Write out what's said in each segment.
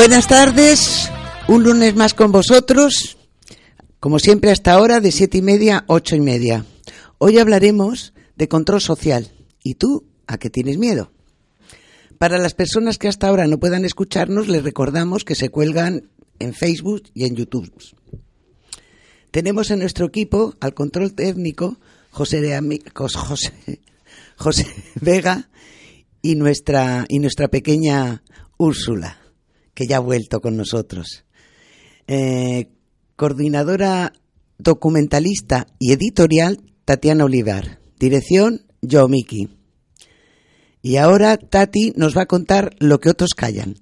Buenas tardes, un lunes más con vosotros, como siempre hasta ahora de siete y media ocho y media. Hoy hablaremos de control social. ¿Y tú a qué tienes miedo? Para las personas que hasta ahora no puedan escucharnos, les recordamos que se cuelgan en Facebook y en YouTube. Tenemos en nuestro equipo al control técnico José, de José, José Vega y nuestra, y nuestra pequeña Úrsula que ya ha vuelto con nosotros. Eh, coordinadora documentalista y editorial, Tatiana Olivar. Dirección, Yo Miki. Y ahora Tati nos va a contar lo que otros callan.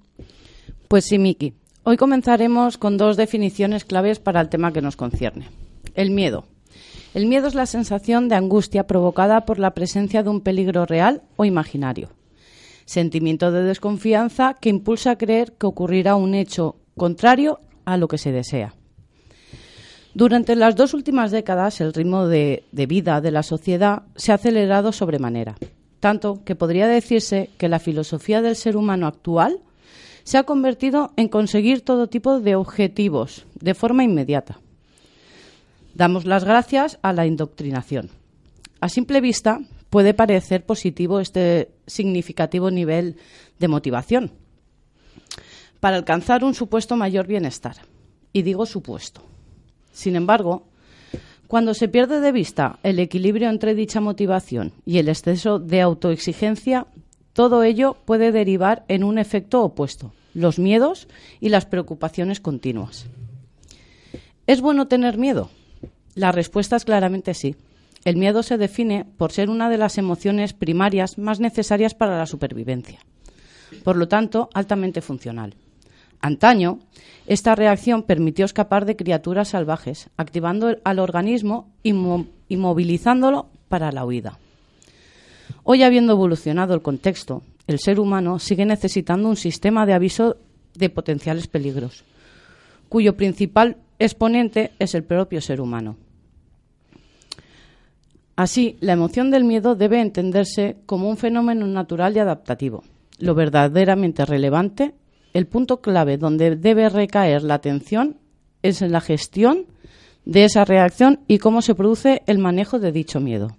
Pues sí, Miki. Hoy comenzaremos con dos definiciones claves para el tema que nos concierne. El miedo. El miedo es la sensación de angustia provocada por la presencia de un peligro real o imaginario sentimiento de desconfianza que impulsa a creer que ocurrirá un hecho contrario a lo que se desea. Durante las dos últimas décadas, el ritmo de, vida de la sociedad se ha acelerado sobremanera, tanto que podría decirse que la filosofía del ser humano actual se ha convertido en conseguir todo tipo de objetivos de forma inmediata. Damos las gracias a la indoctrinación. A simple vista, puede parecer positivo este significativo nivel de motivación para alcanzar un supuesto mayor bienestar. Y digo supuesto. Sin embargo, cuando se pierde de vista el equilibrio entre dicha motivación y el exceso de autoexigencia, todo ello puede derivar en un efecto opuesto, los miedos y las preocupaciones continuas. ¿Es bueno tener miedo? La respuesta es claramente sí. El miedo se define por ser una de las emociones primarias más necesarias para la supervivencia, por lo tanto, altamente funcional. Antaño, esta reacción permitió escapar de criaturas salvajes, activando al organismo y, movilizándolo para la huida. Hoy, habiendo evolucionado el contexto, el ser humano sigue necesitando un sistema de aviso de potenciales peligros, cuyo principal exponente es el propio ser humano. Así, la emoción del miedo debe entenderse como un fenómeno natural y adaptativo. Lo verdaderamente relevante, el punto clave donde debe recaer la atención es en la gestión de esa reacción y cómo se produce el manejo de dicho miedo.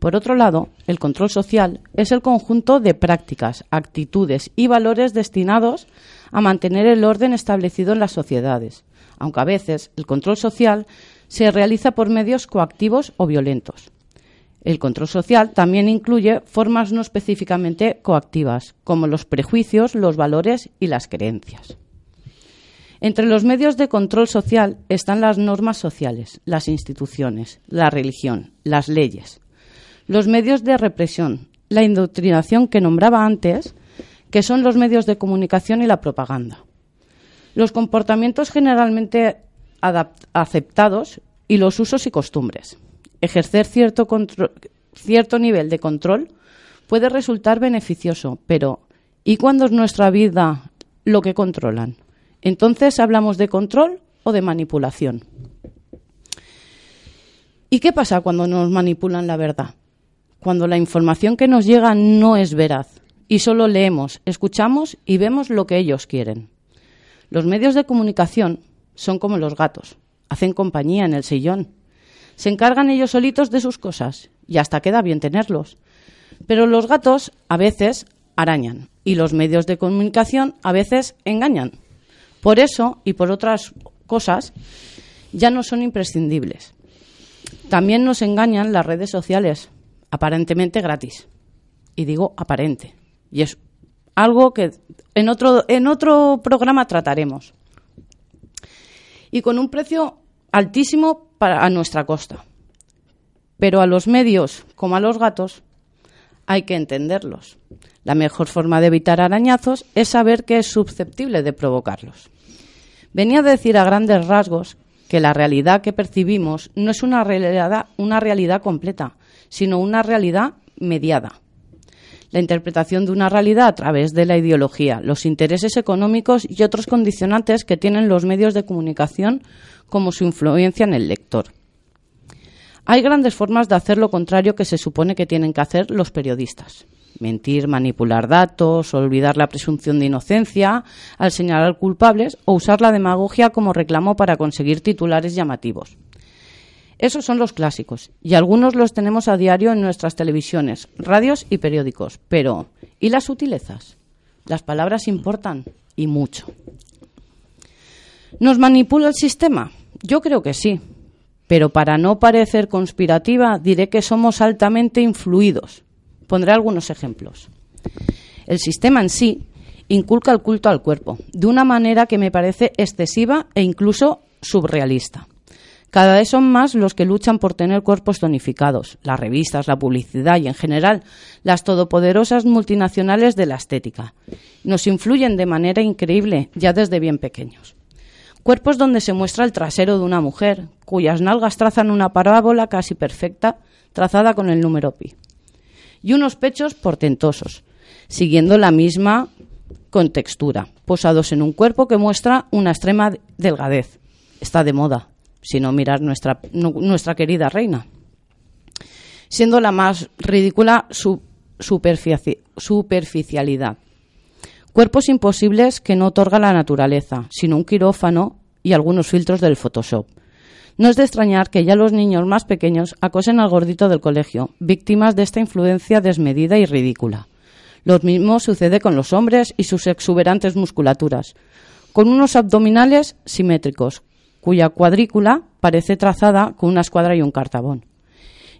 Por otro lado, el control social es el conjunto de prácticas, actitudes y valores destinados a mantener el orden establecido en las sociedades, aunque a veces el control social se realiza por medios coactivos o violentos. El control social también incluye formas no específicamente coactivas, como los prejuicios, los valores y las creencias. Entre los medios de control social están las normas sociales, las instituciones, la religión, las leyes, los medios de represión, la indoctrinación que nombraba antes, que son los medios de comunicación y la propaganda. Los comportamientos generalmente aceptados y los usos y costumbres. Ejercer cierto, nivel de control puede resultar beneficioso, pero ¿y cuándo es nuestra vida lo que controlan? Entonces, ¿hablamos de control o de manipulación? ¿Y qué pasa cuando nos manipulan la verdad? Cuando la información que nos llega no es veraz y solo leemos, escuchamos y vemos lo que ellos quieren. Los medios de comunicación son como los gatos, hacen compañía en el sillón. Se encargan ellos solitos de sus cosas y hasta queda bien tenerlos. Pero los gatos a veces arañan y los medios de comunicación a veces engañan. Por eso y por otras cosas ya no son imprescindibles. También nos engañan las redes sociales, aparentemente gratis. Y digo aparente. Y es algo que en otro, en otro programa trataremos y con un precio altísimo para a nuestra costa. Pero a los medios, como a los gatos, hay que entenderlos. La mejor forma de evitar arañazos es saber que es susceptible de provocarlos. Venía a decir a grandes rasgos que la realidad que percibimos no es una realidad, una realidad completa, sino una realidad mediada la interpretación de una realidad a través de la ideología, los intereses económicos y otros condicionantes que tienen los medios de comunicación como su influencia en el lector. Hay grandes formas de hacer lo contrario que se supone que tienen que hacer los periodistas. mentir, manipular datos, olvidar la presunción de inocencia al señalar culpables o usar la demagogia como reclamo para conseguir titulares llamativos. Esos son los clásicos y algunos los tenemos a diario en nuestras televisiones, radios y periódicos. Pero, ¿y las sutilezas? Las palabras importan y mucho. ¿Nos manipula el sistema? Yo creo que sí. Pero para no parecer conspirativa, diré que somos altamente influidos. Pondré algunos ejemplos. El sistema en sí inculca el culto al cuerpo, de una manera que me parece excesiva e incluso subrealista. Cada vez son más los que luchan por tener cuerpos tonificados, las revistas, la publicidad y, en general, las todopoderosas multinacionales de la estética. Nos influyen de manera increíble ya desde bien pequeños. Cuerpos donde se muestra el trasero de una mujer, cuyas nalgas trazan una parábola casi perfecta, trazada con el número pi. Y unos pechos portentosos, siguiendo la misma contextura, posados en un cuerpo que muestra una extrema delgadez. Está de moda, si no mirar nuestra, nuestra querida reina. Siendo la más ridícula su superficialidad Cuerpos imposibles que no otorga la naturaleza, sino un quirófano y algunos filtros del Photoshop. No es de extrañar que ya los niños más pequeños acosen al gordito del colegio, víctimas de esta influencia desmedida y ridícula. Lo mismo sucede con los hombres y sus exuberantes musculaturas, con unos abdominales simétricos, cuya cuadrícula parece trazada con una escuadra y un cartabón,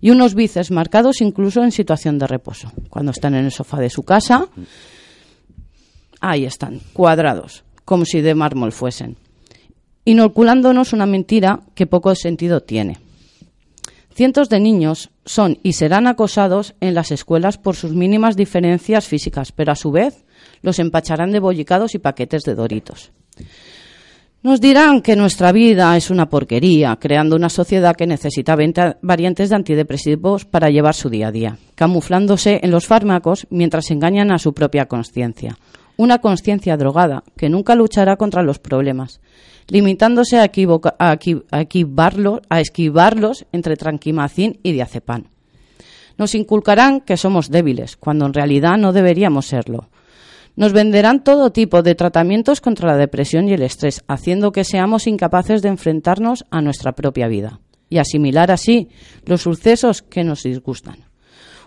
y unos bíceps marcados incluso en situación de reposo, cuando están en el sofá de su casa Ahí están, cuadrados, como si de mármol fuesen, inoculándonos una mentira que poco sentido tiene. Cientos de niños son y serán acosados en las escuelas por sus mínimas diferencias físicas, pero a su vez los empacharán de bollicados y paquetes de doritos. Nos dirán que nuestra vida es una porquería, creando una sociedad que necesita variantes de antidepresivos para llevar su día a día, camuflándose en los fármacos mientras engañan a su propia conciencia una conciencia drogada que nunca luchará contra los problemas, limitándose a, a, esquivarlos entre tranquimacín y diazepam. Nos inculcarán que somos débiles, cuando en realidad no deberíamos serlo. Nos venderán todo tipo de tratamientos contra la depresión y el estrés, haciendo que seamos incapaces de enfrentarnos a nuestra propia vida y asimilar así los sucesos que nos disgustan.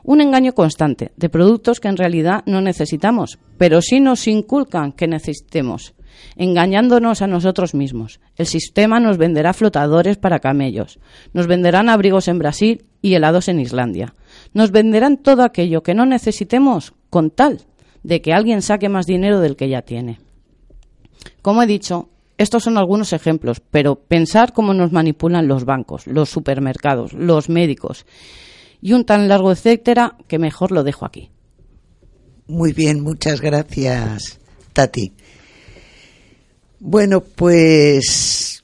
Un engaño constante de productos que en realidad no necesitamos, pero sí nos inculcan que necesitemos, engañándonos a nosotros mismos. El sistema nos venderá flotadores para camellos, nos venderán abrigos en Brasil y helados en Islandia. Nos venderán todo aquello que no necesitemos con tal de que alguien saque más dinero del que ya tiene. Como he dicho, estos son algunos ejemplos, pero pensar cómo nos manipulan los bancos, los supermercados, los médicos y un tan largo etcétera que mejor lo dejo aquí. Muy bien, muchas gracias, Tati. Bueno, pues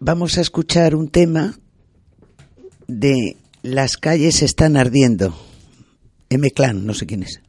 vamos a escuchar un tema de Las calles están ardiendo. M-Clan, no sé quién es.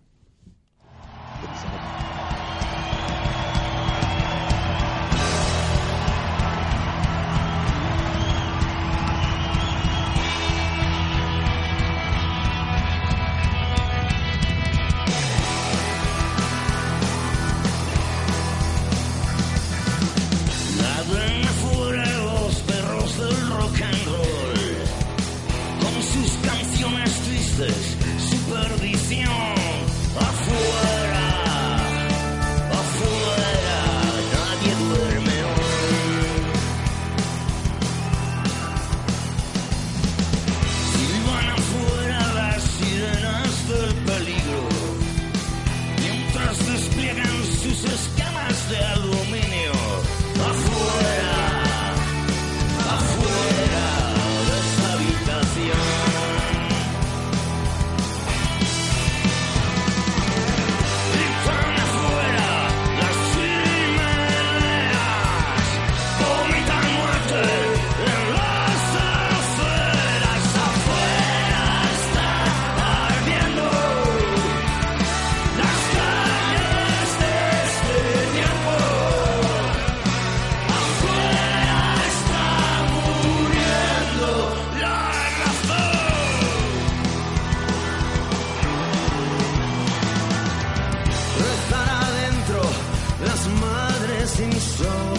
so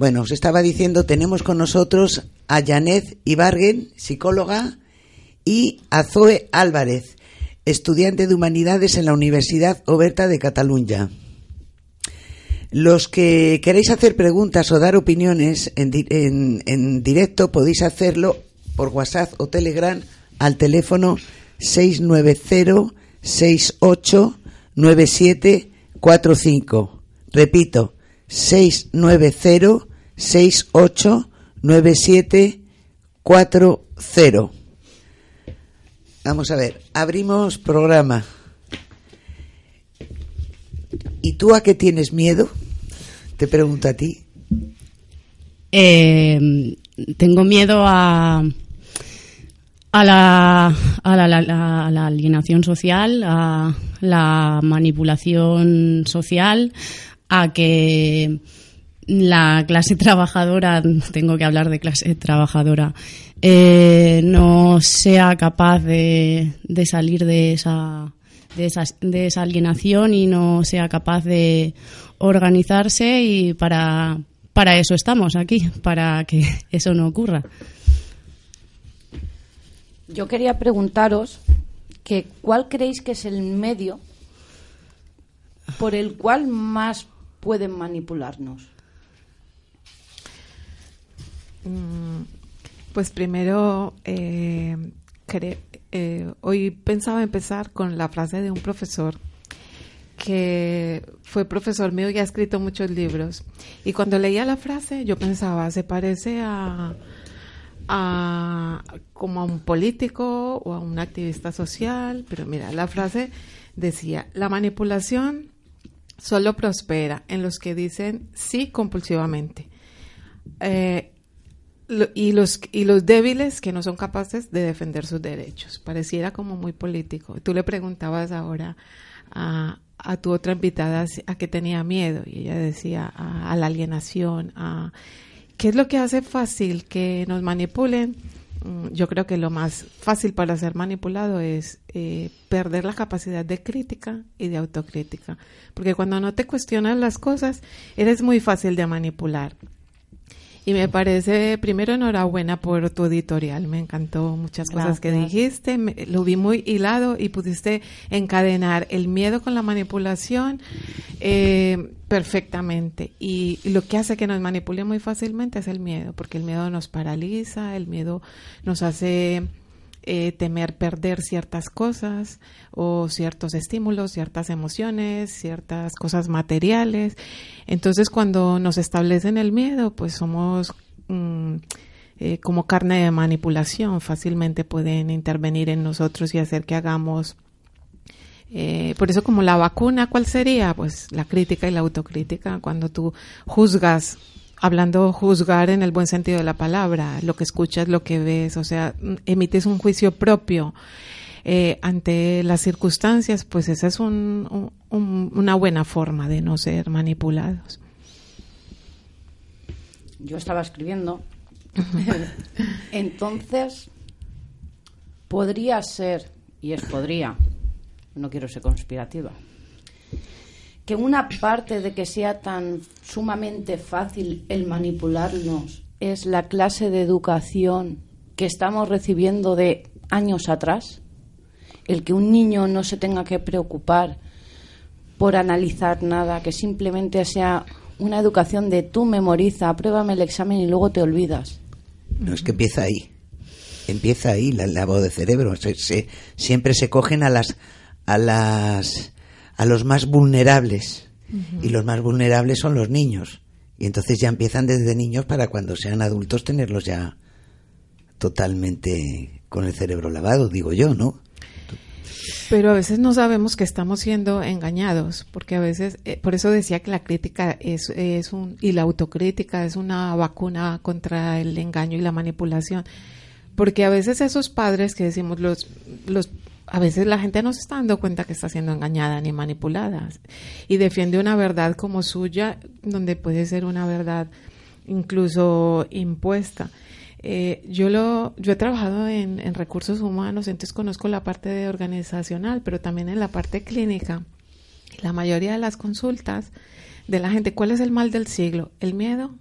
Bueno, os estaba diciendo, tenemos con nosotros a Janet Ibargen, psicóloga, y a Zoe Álvarez, estudiante de Humanidades en la Universidad Oberta de Cataluña. Los que queréis hacer preguntas o dar opiniones en, en directo podéis hacerlo por WhatsApp o Telegram al teléfono 690 68 9745. Repito, 690 689740. Vamos a ver, abrimos programa. ¿Y tú a qué tienes miedo? Te pregunto a ti. Eh, tengo miedo a, a, la, a, la, la alienación social, a la manipulación social, a que la clase trabajadora, tengo que hablar de clase trabajadora, eh, no sea capaz de, salir de esa, de, esa, de esa alienación y no sea capaz de organizarse y para, para eso estamos aquí, para que eso no ocurra. Yo quería preguntaros cuál creéis que es el medio por el cual más pueden manipularnos. Mm, pues primero, eh, eh, hoy pensaba empezar con la frase de un profesor que fue profesor mío y ha escrito muchos libros. Y cuando leía la frase, yo pensaba, se parece a, como a un político o a un activista social, pero mira, la frase decía, la manipulación solo prospera en los que dicen sí compulsivamente. Eh, y los y los débiles que no son capaces de defender sus derechos. Pareciera como muy político. Tú le preguntabas ahora a, a tu otra invitada a qué tenía miedo y ella decía a, la alienación, a qué es lo que hace fácil que nos manipulen. Mm, yo creo que lo más fácil para ser manipulado es eh, perder la capacidad de crítica y de autocrítica, porque cuando no te cuestionas las cosas, eres muy fácil de manipular. Y me parece, primero, enhorabuena por tu editorial. Me encantó muchas cosas que dijiste. lo vi muy hilado y pudiste encadenar el miedo con la manipulación eh, perfectamente. Y, lo que hace que nos manipule muy fácilmente es el miedo, porque el miedo nos paraliza, el miedo nos hace eh, temer perder ciertas cosas o ciertos estímulos, ciertas emociones, ciertas cosas materiales. Entonces, cuando nos establecen el miedo, pues somos mm, eh, como carne de manipulación, fácilmente pueden intervenir en nosotros y hacer que hagamos Eh, por eso como la vacuna, ¿cuál sería? Pues la crítica y la autocrítica. Cuando tú juzgas, hablando juzgar en el buen sentido de la palabra, lo que escuchas, lo que ves, o sea, emites un juicio propio eh, ante las circunstancias, pues esa es un, una buena forma de no ser manipulados. Yo estaba escribiendo. Entonces, podría ser, y es podría, no quiero ser conspirativa, que una parte de que sea tan sumamente fácil el manipularnos es la clase de educación que estamos recibiendo de años atrás el que un niño no se tenga que preocupar por analizar nada, que simplemente sea una educación de tú memoriza, apruébame el examen y luego te olvidas. No, es que empieza ahí. Empieza ahí la lavado de cerebro. siempre se cogen a las a las a los más vulnerables y los más vulnerables son los niños y entonces ya empiezan desde niños para cuando sean adultos tenerlos ya totalmente con el cerebro lavado, digo yo, ¿no? Pero a veces no sabemos que estamos siendo engañados, porque a veces, eh, por eso decía que la crítica es, es un, y la autocrítica es una vacuna contra el engaño y la manipulación. Porque a veces esos padres que decimos, los, los, a veces la gente no se está dando cuenta que está siendo engañada ni manipulada y defiende una verdad como suya, donde puede ser una verdad incluso impuesta. Eh, yo, lo, yo he trabajado en, en, recursos humanos, entonces conozco la parte de organizacional, pero también en la parte clínica. La mayoría de las consultas de la gente, ¿cuál es el mal del siglo? El miedo.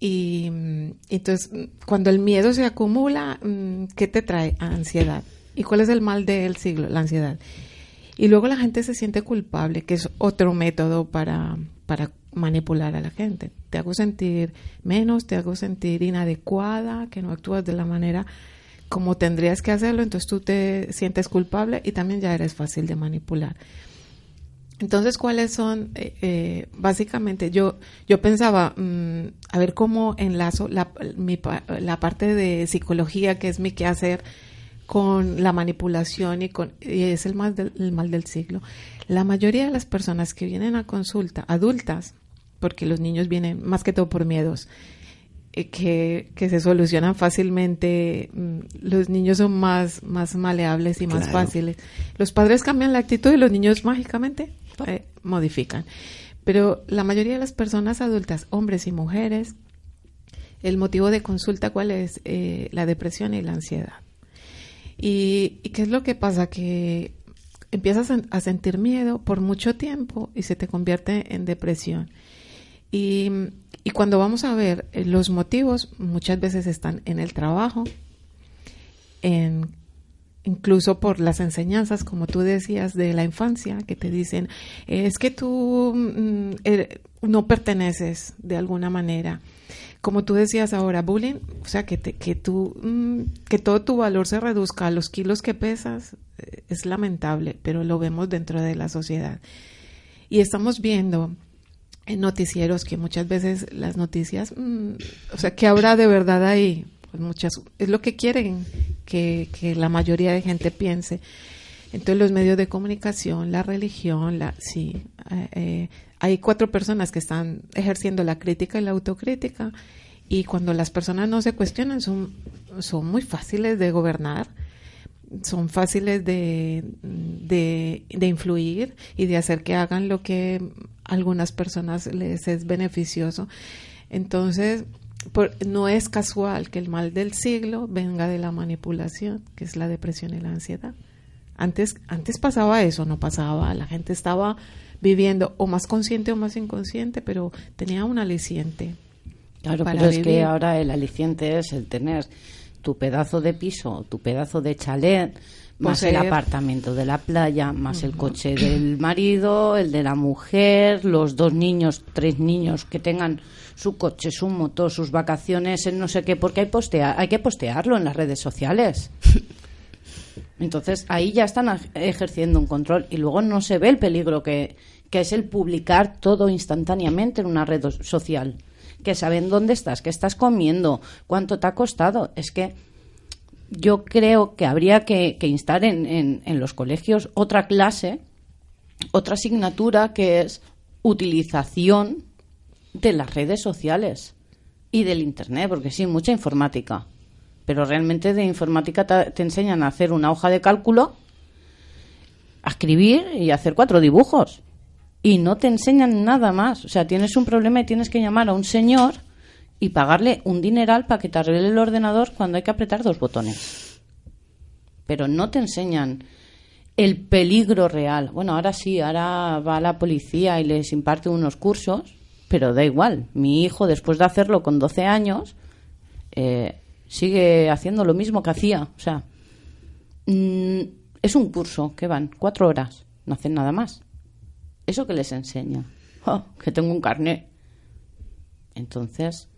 Y mm, entonces, cuando el miedo se acumula, mm, ¿qué te trae? Ansiedad. ¿Y cuál es el mal del siglo? La ansiedad. Y luego la gente se siente culpable, que es otro método para, para manipular a la gente. Te hago sentir menos, te hago sentir inadecuada, que no actúas de la manera como tendrías que hacerlo, entonces tú te sientes culpable y también ya eres fácil de manipular. Entonces, ¿cuáles son? Eh, eh, básicamente, yo, yo pensaba, mm, a ver cómo enlazo la, la parte de psicología, que es mi quehacer, con la manipulación y, con, y es el mal, del, el mal del siglo. La mayoría de las personas que vienen a consulta, adultas, porque los niños vienen más que todo por miedos, eh, que, que, se solucionan fácilmente, mm, los niños son más, más maleables y más fáciles. Los padres cambian la actitud y los niños mágicamente eh, modifican. Pero la mayoría de las personas adultas, hombres y mujeres, el motivo de consulta cuál es eh, la depresión y la ansiedad. Y, ¿Y qué es lo que pasa? Que empiezas a sentir miedo por mucho tiempo y se te convierte en depresión. Y, cuando vamos a ver eh, los motivos, muchas veces están en el trabajo, en incluso por las enseñanzas, como tú decías, de la infancia, que te dicen, es que tú mm, er, no perteneces de alguna manera. Como tú decías ahora, bullying, o sea, que, que, tú, mm, que todo tu valor se reduzca a los kilos que pesas, eh, es lamentable, pero lo vemos dentro de la sociedad. Y estamos viendo en noticieros que muchas veces las noticias, mm, o sea, ¿qué habrá de verdad ahí? Pues muchas, es lo que quieren que, que la mayoría de gente piense. Entonces los medios de comunicación, la religión, la, sí, eh, eh, hay cuatro personas que están ejerciendo la crítica y la autocrítica y cuando las personas no se cuestionan son, son muy fáciles de gobernar son fáciles de, de, influir y de hacer que hagan lo que a algunas personas les es beneficioso. Entonces, no es casual que el mal del siglo venga de la manipulación, que es la depresión y la ansiedad. Antes, antes pasaba eso, no pasaba. La gente estaba viviendo o más consciente o más inconsciente, pero tenía un aliciente. Claro, pero es que ahora el aliciente es el tener tu pedazo de piso, tu pedazo de chalet, más el apartamento de la playa, más el coche del marido, el de la mujer, los dos niños, tres niños que tengan su coche, su moto, sus vacaciones, en no sé qué, porque hay, postea hay que postearlo en las redes sociales. Entonces ahí ya están ejerciendo un control y luego no se ve el peligro que, que es el publicar todo instantáneamente en una red social que saben dónde estás, qué estás comiendo, cuánto te ha costado. Es que yo creo que habría que, instar en, en, los colegios otra clase, otra asignatura que es utilización de las redes sociales y del Internet, porque sí, mucha informática. Pero realmente de informática te, enseñan a hacer una hoja de cálculo, a escribir y a hacer cuatro dibujos. Y no te enseñan nada más. O sea, tienes un problema y tienes que llamar a un señor y pagarle un dineral para que te arregle el ordenador cuando hay que apretar dos botones. Pero no te enseñan el peligro real. Bueno, ahora sí, ahora va la policía y les imparte unos cursos, pero da igual. Mi hijo, después de hacerlo con 12 años, eh, sigue haciendo lo mismo que hacía. O sea, mm, es un curso que van cuatro horas, no hacen nada más. ¿Eso que les enseña? Oh, que tengo un carnet. Entonces,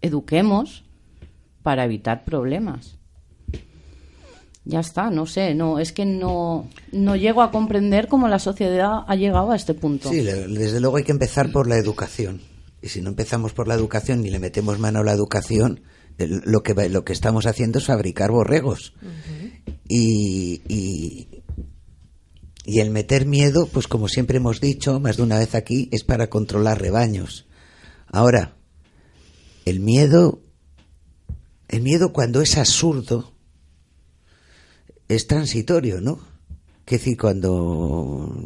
eduquemos para evitar problemas. Ya está, no sé, no, es que no, no llego a comprender cómo la sociedad ha llegado a este punto. Sí, desde luego hay que empezar por la educación. Y si no empezamos por la educación ni le metemos mano a la educación, lo que, lo que estamos haciendo es fabricar borregos. y, y, y el meter miedo, pues como siempre hemos dicho, más de una vez aquí, es para controlar rebaños. Ahora, el miedo, el miedo cuando es absurdo, es transitorio, ¿no? Que decir, cuando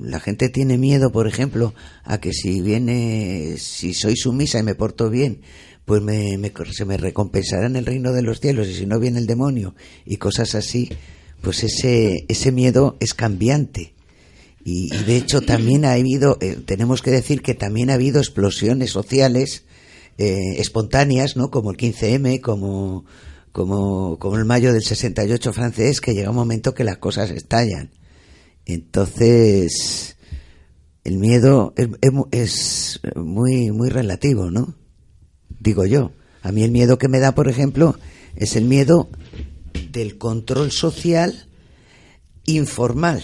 la gente tiene miedo, por ejemplo, a que si viene, si soy sumisa y me porto bien, pues me, se me recompensará en el reino de los cielos y si no viene el demonio y cosas así, pues ese, ese miedo es cambiante. Y, de hecho también ha habido, eh, tenemos que decir que también ha habido explosiones sociales eh, espontáneas, ¿no? Como el 15M, como como, como el mayo del 68 francés, que llega un momento que las cosas estallan. Entonces, el miedo es, es, muy, muy relativo, ¿no? Digo yo. A mí el miedo que me da, por ejemplo, es el miedo del control social informal.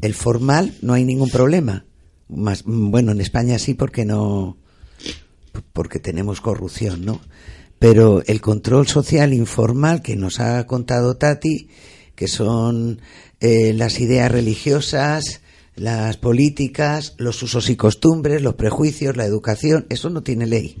El formal no hay ningún problema. Más, bueno, en España sí porque no porque tenemos corrupción, ¿no? pero el control social informal que nos ha contado Tati, que son eh, las ideas religiosas, las políticas, los usos y costumbres, los prejuicios, la educación, eso no tiene ley.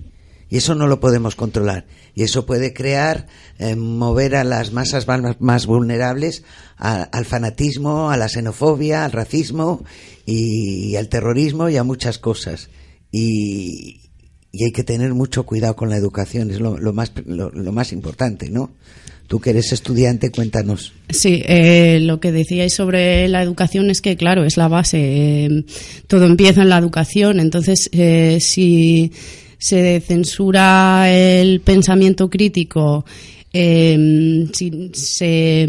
Y eso no lo podemos controlar. Y eso puede crear, eh, mover a las masas más, vulnerables al fanatismo, a la xenofobia, al racismo y, al terrorismo y a muchas cosas. Y, y hay que tener mucho cuidado con la educación, es lo, más, lo, más importante, ¿no? Tú que eres estudiante, cuéntanos. Sí, eh, lo que decíais sobre la educación es que, claro, es la base. Eh, todo empieza en la educación. Entonces, eh, si se censura el pensamiento crítico, si se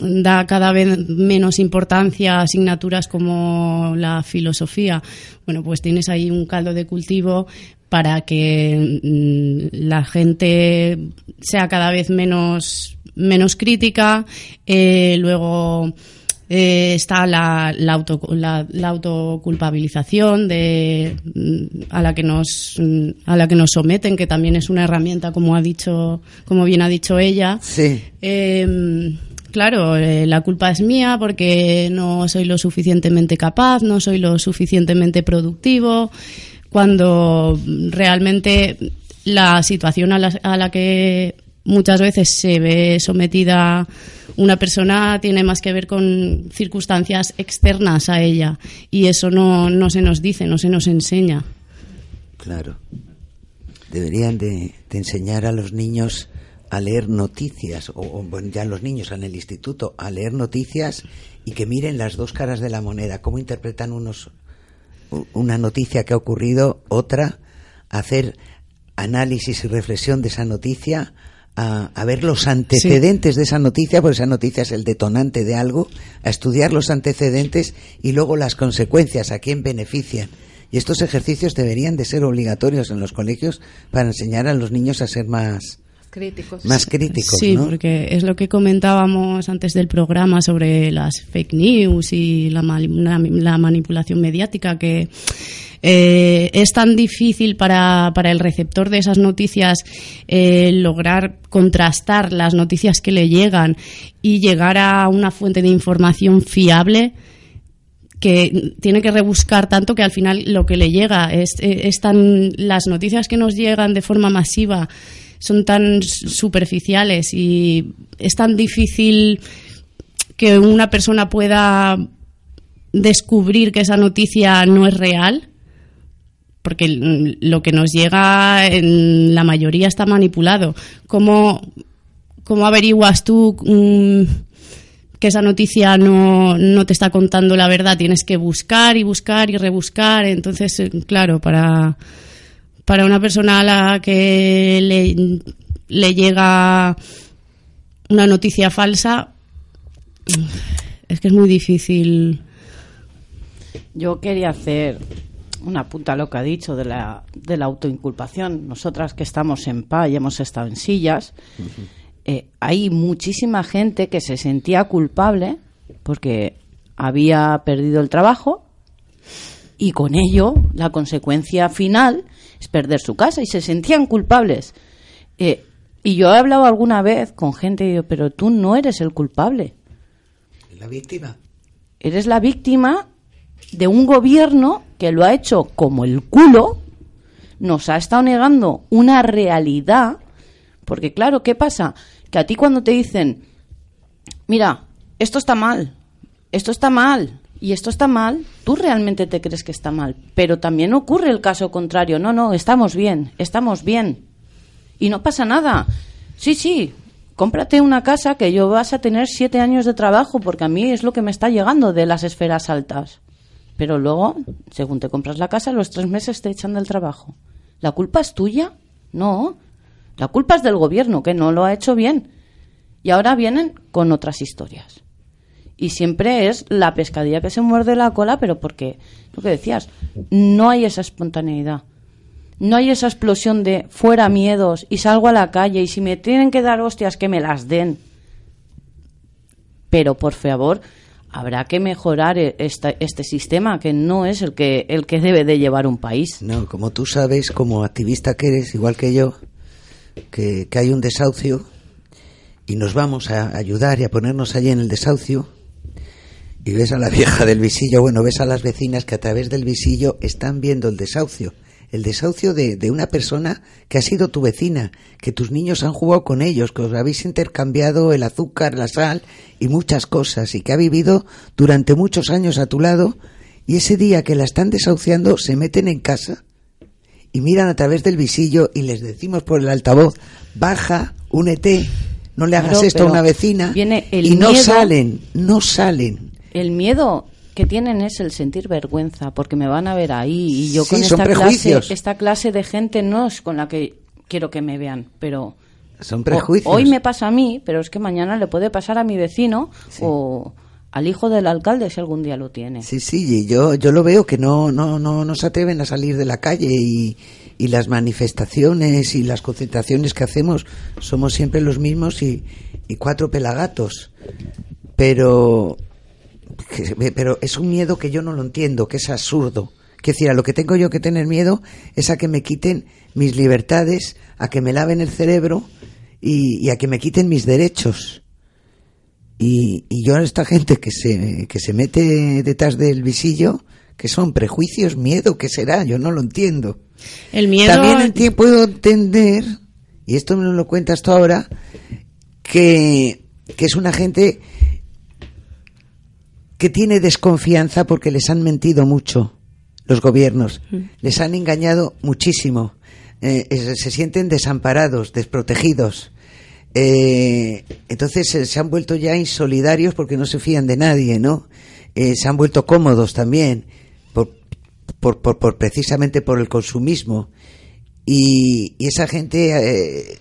da cada vez menos importancia a asignaturas como la filosofía, bueno, pues tienes ahí un caldo de cultivo para que mm, la gente sea cada vez menos, menos crítica. Eh, luego eh, está la, la, auto, la, autoculpabilización de, mm, a, la que nos, mm, a la que nos someten, que también es una herramienta, como, ha dicho, como bien ha dicho ella. Sí. Em, claro, eh, la culpa es mía porque no soy lo suficientemente capaz, no soy lo suficientemente productivo cuando realmente la situación a la, que muchas veces se ve sometida una persona tiene más que ver con circunstancias externas a ella y eso no, no se nos dice, no se nos enseña. Claro. Deberían de, enseñar a los niños a leer noticias, o, ya los niños en el instituto, a leer noticias y que miren las dos caras de la moneda, cómo interpretan unos una noticia que ha ocurrido, otra, hacer análisis y reflexión de esa noticia, a, ver los antecedentes de esa noticia, porque esa noticia es el detonante de algo, a estudiar los antecedentes y luego las consecuencias, a quién benefician. Y estos ejercicios deberían de ser obligatorios en los colegios para enseñar a los niños a ser más, críticos. Más críticos, Sí, porque es lo que comentábamos antes del programa sobre las fake news y la, la manipulación mediática que eh, es tan difícil para, para, el receptor de esas noticias eh, lograr contrastar las noticias que le llegan y llegar a una fuente de información fiable que tiene que rebuscar tanto que al final lo que le llega es, es tan las noticias que nos llegan de forma masiva son tan superficiales y es tan difícil que una persona pueda descubrir que esa noticia no es real porque lo que nos llega en la mayoría está manipulado. ¿Cómo, cómo averiguas tú mm, que esa noticia no, no, te está contando la verdad? Tienes que buscar y buscar y rebuscar. Entonces, eh, claro, para, para una persona a la que le, le llega una noticia falsa, es que es muy difícil. Yo quería hacer una punta lo que ha dicho de la, de la autoinculpación. Nosotras que estamos en paz y hemos estado en sillas, eh, hay muchísima gente que se sentía culpable porque había perdido el trabajo y con ello la consecuencia final es perder su casa y se sentían culpables. Eh, y yo he hablado alguna vez con gente y digo, pero tú no eres el culpable. La víctima. Eres la víctima de un gobierno que lo ha hecho como el culo, nos ha estado negando una realidad, porque claro, ¿qué pasa? Que a ti cuando te dicen, mira, esto está mal, esto está mal, y esto está mal, tú realmente te crees que está mal. Pero también ocurre el caso contrario. No, no, estamos bien, estamos bien. Y no pasa nada. Sí, sí, cómprate una casa que yo vas a tener siete años de trabajo porque a mí es lo que me está llegando de las esferas altas. Pero luego, según te compras la casa, los tres meses te echan del trabajo. ¿La culpa es tuya? No. La culpa es del gobierno, que no lo ha hecho bien. Y ahora vienen con otras historias. Y siempre es la pescadilla que se muerde la cola, pero porque, lo que decías, no hay esa espontaneidad. No hay esa explosión de fuera miedos y salgo a la calle y si me tienen que dar hostias, que me las den. Pero por favor, habrá que mejorar e-, este sistema que no es el que el que debe de llevar un país. No, como tú sabes, como activista que eres, igual que yo, que, que hay un desahucio y nos vamos a ayudar y a ponernos allí en el desahucio y ves a la vieja del visillo, bueno, ves a las vecinas que a través del visillo están viendo el desahucio el desahucio de, de, una persona que ha sido tu vecina, que tus niños han jugado con ellos, que os habéis intercambiado el azúcar, la sal y muchas cosas, y que ha vivido durante muchos años a tu lado, y ese día que la están desahuciando se meten en casa y miran a través del visillo y les decimos por el altavoz, baja, únete, no le hagas esto a una vecina, y no salen, no salen. El miedo que tienen es el sentir vergüenza porque me van a ver ahí y yo con esta clase, esta clase de gente no es con la que quiero que me vean, pero son prejuicios. hoy me pasa a mí, pero es que mañana le puede pasar a mi vecino o al hijo del alcalde si algún día lo tiene. Sí, sí, yo yo lo veo que no no no no se atreven a salir de la calle y y las manifestaciones y las concentraciones que hacemos somos siempre los mismos y, y cuatro pelagatos. Pero pero es un miedo que yo no lo entiendo, que es absurdo. Que decir, a lo que tengo yo que tener miedo es a que me quiten mis libertades, a que me laven el cerebro y, a que me quiten mis derechos. Y, y, yo a esta gente que se, que se mete detrás del visillo, que son prejuicios, miedo, ¿qué será? Yo no lo entiendo. El miedo. También puedo entender, y esto me lo cuentas tú ahora, que, que es una gente que tiene desconfianza porque les han mentido mucho los gobiernos, mm. les han engañado muchísimo, eh, se sienten desamparados, desprotegidos. Eh, entonces se han vuelto ya insolidarios porque no se fían de nadie, ¿no? Eh, se han vuelto cómodos también, por, por, por, precisamente por el consumismo. Y, y esa gente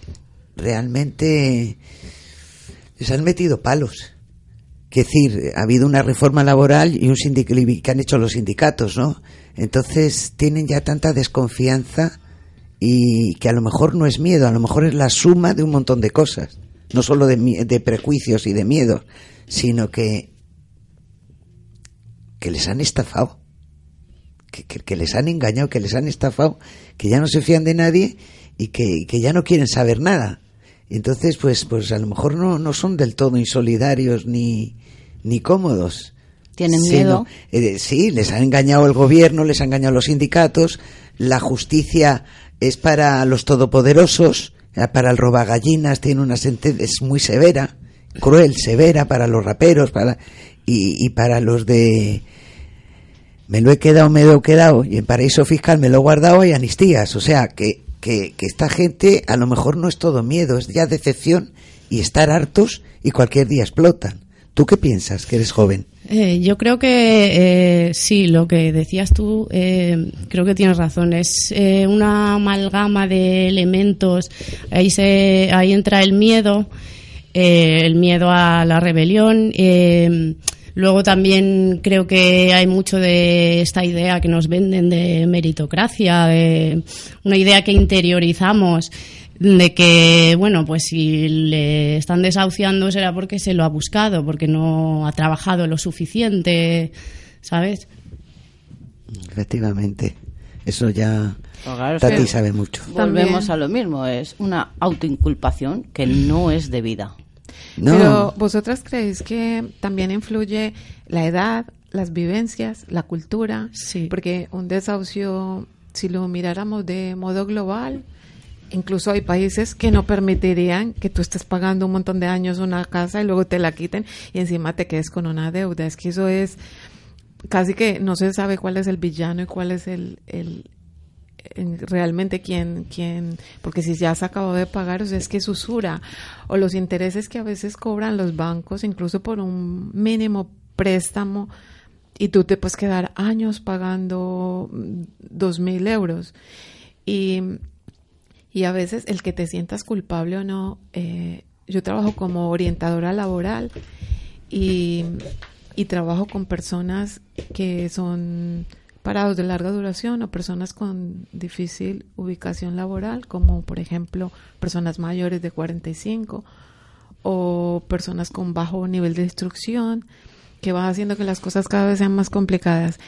realmente les han metido palos que decir, ha habido una reforma laboral y un que han hecho los sindicatos, ¿no? Entonces tienen ya tanta desconfianza y que a lo mejor no es miedo, a lo mejor es la suma de un montón de cosas, no solo de, de prejuicios y de miedos, sino que que les han estafado, que, que, les han engañado, que les han estafado, que ya no se fían de nadie y que, que ya no quieren saber nada. Y entonces, pues, pues a lo mejor no, no son del todo insolidarios ni, ni cómodos. ¿Tienen miedo? Eh, sí, les ha engañado el gobierno, les ha engañado los sindicatos, la justicia es para los todopoderosos, eh, para el robagallinas tiene una sentencia, es muy severa, cruel, severa para los raperos, para y, y para los de me lo he quedado, me lo he quedado, y en paraíso fiscal me lo he guardado, hay anistías. O sea, que, que, que esta gente a lo mejor no es todo miedo, es ya decepción y estar hartos y cualquier día explotan. ¿Tú qué piensas, que eres joven? Eh, yo creo que eh, sí, lo que decías tú, eh, creo que tienes razón. Es eh, una amalgama de elementos. Ahí, se, ahí entra el miedo, eh, el miedo a la rebelión. Luego también creo que hay mucho de esta idea que nos venden de meritocracia, de una idea que interiorizamos de que, bueno, pues si le están desahuciando será porque se lo ha buscado, porque no ha trabajado lo suficiente, ¿sabes? Efectivamente. Eso ya Pues claro, Tati sabe mucho. Volvemos También. a lo mismo, es una autoinculpación que no es debida. No, Pero vosotras creéis que también influye la edad, las vivencias, la cultura, Sí. porque un desahucio, si lo miráramos de modo global, incluso hay países que no permitirían que tú estés pagando un montón de años una casa y luego te la quiten y encima te quedes con una deuda. Es que eso es casi que no se sabe cuál es el villano y cuál es el, el realmente quién, quién, porque si ya se acabó de pagar, o sea, es que es usura, o los intereses que a veces cobran los bancos, incluso por un mínimo préstamo, y tú te puedes quedar años pagando mm, dos mil euros. Y, y a veces el que te sientas culpable o no, eh, yo trabajo como orientadora laboral y, y trabajo con personas que son parados de larga duración o personas con difícil ubicación laboral, como por ejemplo personas mayores de 45 o personas con bajo nivel de instrucción, que va haciendo que las cosas cada vez sean más complicadas.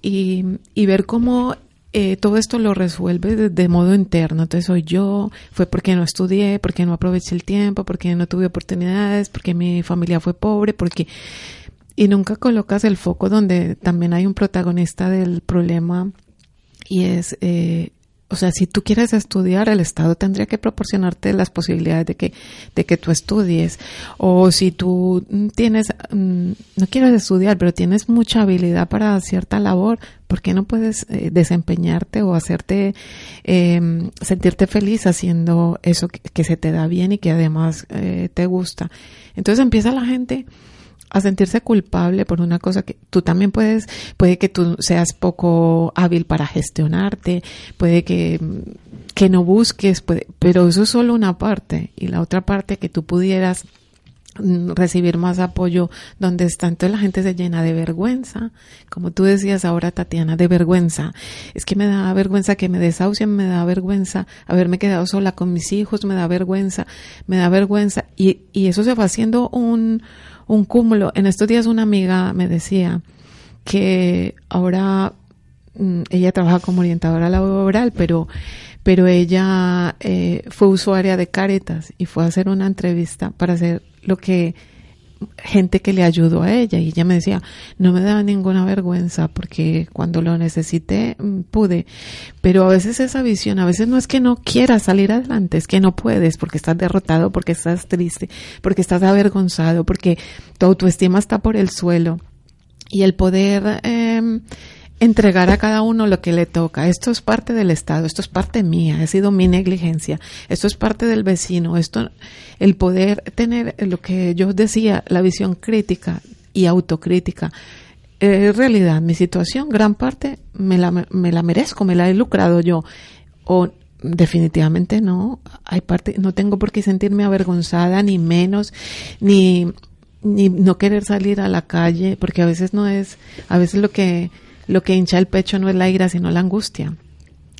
Y, y ver cómo eh, todo esto lo resuelve de, de modo interno. Entonces soy yo, fue porque no estudié, porque no aproveché el tiempo, porque no tuve oportunidades, porque mi familia fue pobre, porque... Y nunca colocas el foco donde también hay un protagonista del problema y es, eh, o sea, si tú quieres estudiar, el Estado tendría que proporcionarte las posibilidades de que, de que tú estudies. O si tú tienes, mm, no quieres estudiar, pero tienes mucha habilidad para cierta labor, ¿por qué no puedes eh, desempeñarte o hacerte, eh, sentirte feliz haciendo eso que, que se te da bien y que además eh, te gusta? Entonces empieza la gente a sentirse culpable por una cosa que tú también puedes, puede que tú seas poco hábil para gestionarte, puede que, que no busques, puede, pero eso es solo una parte. Y la otra parte que tú pudieras recibir más apoyo donde está entonces la gente se llena de vergüenza. Como tú decías ahora Tatiana de vergüenza. Es que me da vergüenza que me desahucien me da vergüenza haberme quedado sola con mis hijos me da vergüenza me da vergüenza. Y, y eso se va haciendo un un cúmulo. En estos días una amiga me decía que ahora mm, ella trabaja como orientadora laboral, pero, pero ella eh, fue usuaria de Caritas y fue a hacer una entrevista para hacer lo que gente que le ayudó a ella. Y ella me decía no me da ninguna vergüenza porque cuando lo necesité mm, pude pero a veces esa visión a veces no es que no quieras salir adelante es que no puedes porque estás derrotado porque estás triste porque estás avergonzado porque tu autoestima está por el suelo. Y el poder eh, entregar a cada uno lo que le toca. Esto es parte del Estado, esto es parte mía, ha sido mi negligencia, esto es parte del vecino, esto, el poder tener lo que yo decía, la visión crítica y autocrítica. En realidad, mi situación, gran parte me la, me la merezco, me la he lucrado yo. O definitivamente no, hay parte, no tengo por qué sentirme avergonzada, ni menos, ni, ni no querer salir a la calle, porque a veces no es, a veces lo que, lo que hincha el pecho no es la ira, sino la angustia,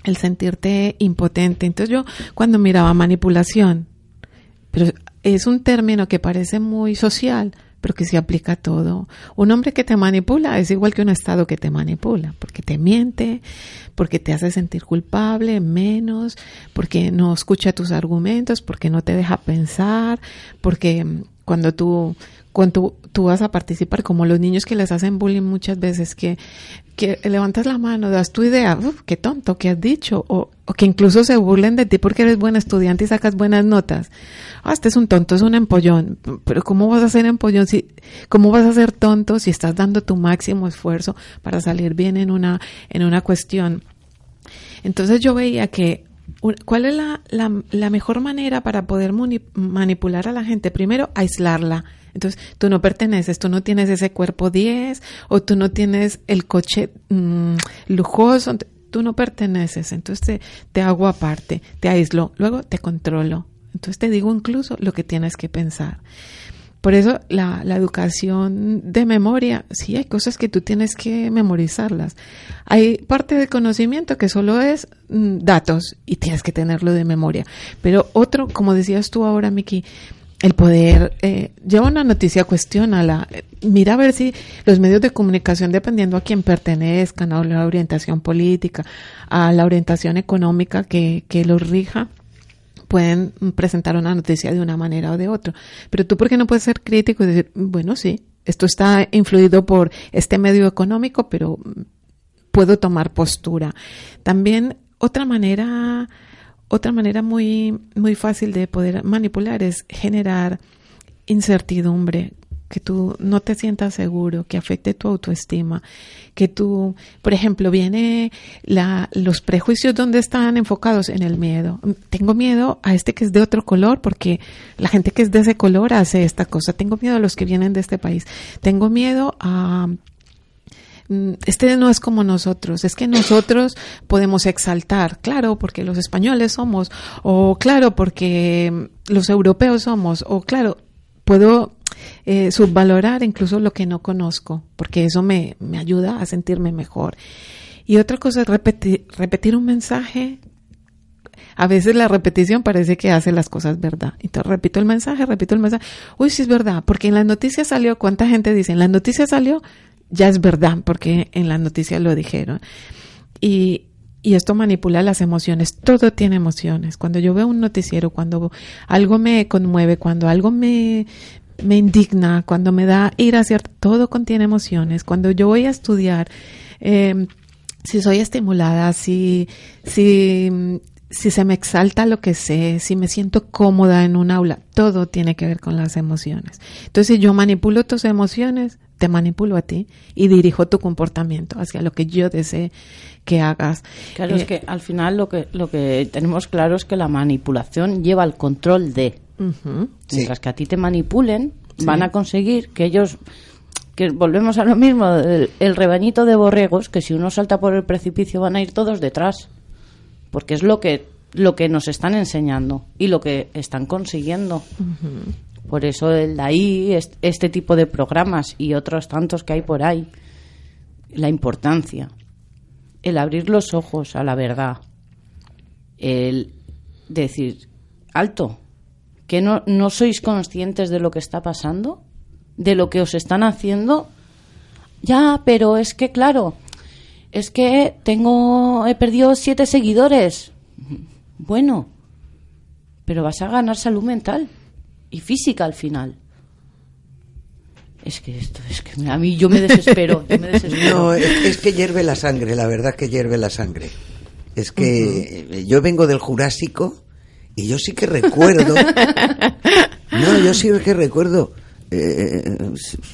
el sentirte impotente. Entonces yo cuando miraba manipulación, pero es un término que parece muy social, pero que se aplica a todo. Un hombre que te manipula es igual que un Estado que te manipula, porque te miente, porque te hace sentir culpable, menos, porque no escucha tus argumentos, porque no te deja pensar, porque cuando tú cuando tú, vas a participar, como los niños que les hacen bullying muchas veces, que, que levantas la mano, das tu idea, qué tonto, qué has dicho, o, o, que incluso se burlen de ti porque eres buen estudiante y sacas buenas notas. Ah, este es un tonto, es un empollón, pero ¿cómo vas a ser empollón si, cómo vas a ser tonto si estás dando tu máximo esfuerzo para salir bien en una, en una cuestión? Entonces yo veía que ¿Cuál es la, la, mejor manera para poder manipular a la gente? Primero, aislarla. Entonces, tú no perteneces, tú no tienes ese cuerpo 10 o tú no tienes el coche mm, lujoso, tú no perteneces. Entonces, te, hago aparte, te aíslo, luego te controlo. Entonces, te digo incluso lo que tienes que pensar. Por eso la, la, educación de memoria, sí hay cosas que tú tienes que memorizarlas. Hay parte del conocimiento que solo es mm, datos y tienes que tenerlo de memoria. Pero otro, como decías tú ahora, Miki, el poder eh, lleva una noticia, cuestiónala, mira a ver si los medios de comunicación, dependiendo a quién pertenezcan, a la orientación política, a la orientación económica que, que los rija, pueden presentar una noticia de una manera o de otra. Pero tú, ¿por qué no puedes ser crítico y decir, bueno, sí, esto está influido por este medio económico, pero puedo tomar postura? También otra manera otra manera muy, muy fácil de poder manipular es generar incertidumbre, que tú no te sientas seguro, que afecte tu autoestima, que tú, por ejemplo, viene la, los prejuicios donde están enfocados en el miedo. Tengo miedo a este que es de otro color porque la gente que es de ese color hace esta cosa. Tengo miedo a los que vienen de este país. Tengo miedo a Mm, este no es como nosotros, es que nosotros podemos exaltar, claro, porque los españoles somos, o claro, porque los europeos somos, o claro, puedo eh, subvalorar incluso lo que no conozco, porque eso me, me ayuda a sentirme mejor. Y otra cosa es repetir, repetir un mensaje a veces la repetición parece que hace las cosas verdad. Entonces repito el mensaje, repito el mensaje. Uy, sí es verdad, porque en las noticias salió, ¿cuánta gente dice? En las noticias salió, ya es verdad, porque en las noticias lo dijeron. Y, y esto manipula las emociones. Todo tiene emociones. Cuando yo veo un noticiero, cuando algo me conmueve, cuando algo me, me indigna, cuando me da ira, ¿cierto? todo contiene emociones. Cuando yo voy a estudiar, eh, si soy estimulada, si, si, si se me exalta lo que sé, si me siento cómoda en un aula, todo tiene que ver con las emociones. Entonces, si yo manipulo tus emociones, te manipulo a ti y dirijo tu comportamiento hacia lo que yo desee que hagas. Claro, es eh, que al final lo que, lo que tenemos claro es que la manipulación lleva al control de. Mientras que a ti te manipulen, van a conseguir que ellos que volvemos a lo mismo, el, el, rebañito de borregos, que si uno salta por el precipicio van a ir todos detrás, porque es lo que lo que nos están enseñando y lo que están consiguiendo. Por eso el ahí, este tipo de programas y otros tantos que hay por ahí, la importancia, el abrir los ojos a la verdad, el decir, alto, que no, no sois conscientes de lo que está pasando, de lo que os están haciendo. Ya, pero es que claro, es que tengo, he perdido siete seguidores. Bueno, pero vas a ganar salud mental y física al final. Es que esto, es que a mí yo me desespero. No, es, que hierve la sangre, la verdad que hierve la sangre. Es que yo vengo del Jurásico y yo sí que recuerdo. no, yo sí que recuerdo. Eh,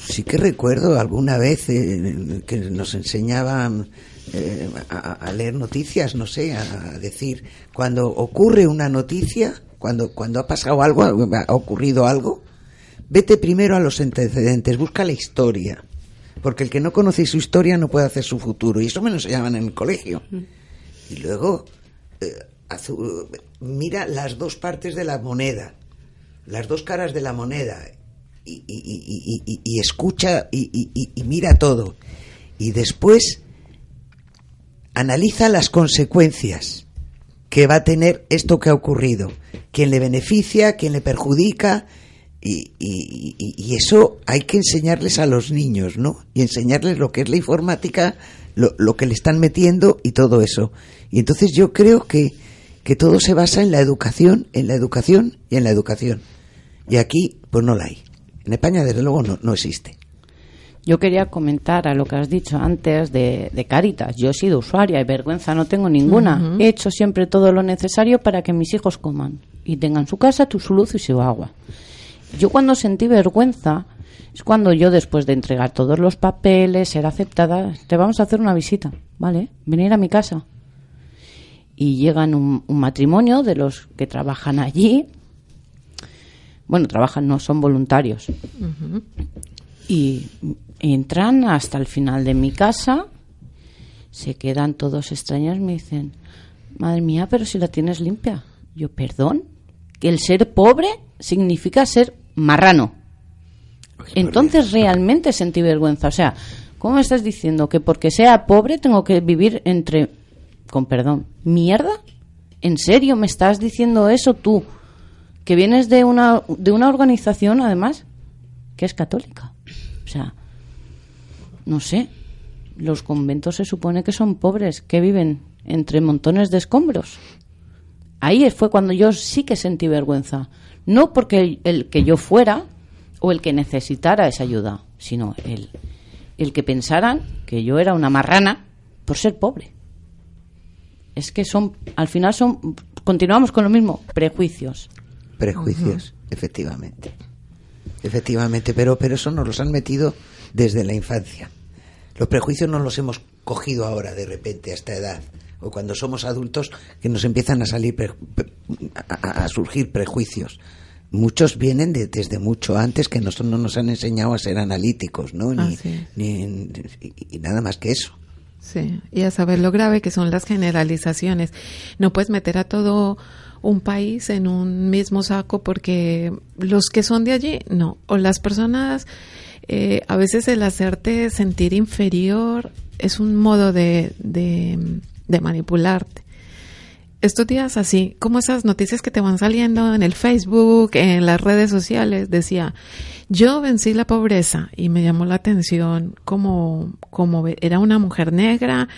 sí que recuerdo alguna vez eh, que nos enseñaban eh, a, a, leer noticias, no sé, a decir, cuando ocurre una noticia, cuando, cuando ha pasado algo, ha ocurrido algo, vete primero a los antecedentes, busca la historia. Porque el que no conoce su historia no puede hacer su futuro. Y eso me lo enseñaban en el colegio. Y luego, eh, mira las dos partes de la moneda, las dos caras de la moneda. Y, y escucha y mira todo. Y después analiza las consecuencias que va a tener esto que ha ocurrido quién le beneficia, quién le perjudica Y, y, eso hay que enseñarles a los niños, ¿no? Y enseñarles lo que es la informática, lo, lo que le están metiendo y todo eso. Y entonces yo creo que, que todo se basa en la educación, en la educación y en la educación. Y aquí, pues no la hay. En España, desde luego, no, no existe. Yo quería comentar a lo que has dicho antes de, de Caritas. Yo he sido usuaria y vergüenza no tengo ninguna. He hecho siempre todo lo necesario para que mis hijos coman y tengan su casa, su luz y su agua. Yo cuando sentí vergüenza es cuando yo después de entregar todos los papeles, ser aceptada, te vamos a hacer una visita, ¿vale? Venir a mi casa. Y llegan un, un matrimonio de los que trabajan allí. Bueno, trabajan, no son voluntarios. Y entran hasta el final de mi casa, se quedan todos extraños, me dicen, madre mía, pero si la tienes limpia. Yo, perdón, que el ser pobre significa ser marrano. Entonces realmente sentí vergüenza. O sea, ¿cómo me estás diciendo que porque sea pobre tengo que vivir entre, con perdón, mierda? ¿En serio me estás diciendo eso tú? Que vienes de una, de una organización, además, que es católica. O sea, no sé, los conventos se supone que son pobres, que viven entre montones de escombros. Ahí fue cuando yo sí que sentí vergüenza. No porque el, que yo fuera o el que necesitara esa ayuda, sino el, el que pensaran que yo era una marrana por ser pobre. Es que son, al final son, continuamos con lo mismo, prejuicios. Prejuicios, efectivamente. Efectivamente, pero, pero eso nos los han metido desde la infancia. Los prejuicios no los hemos cogido ahora de repente a esta edad o cuando somos adultos que nos empiezan a salir a, surgir prejuicios. Muchos vienen de, desde mucho antes que nosotros no nos han enseñado a ser analíticos, ¿no? Ni, ni, y nada más que eso. Sí, y a saber lo grave que son las generalizaciones. No puedes meter a todo un país en un mismo saco porque los que son de allí, no. O las personas, eh, a veces el hacerte sentir inferior es un modo de, de, manipularte. Estos días así, como esas noticias que te van saliendo en el Facebook, en las redes sociales, decía, yo vencí la pobreza y me llamó la atención como, como era una mujer negra,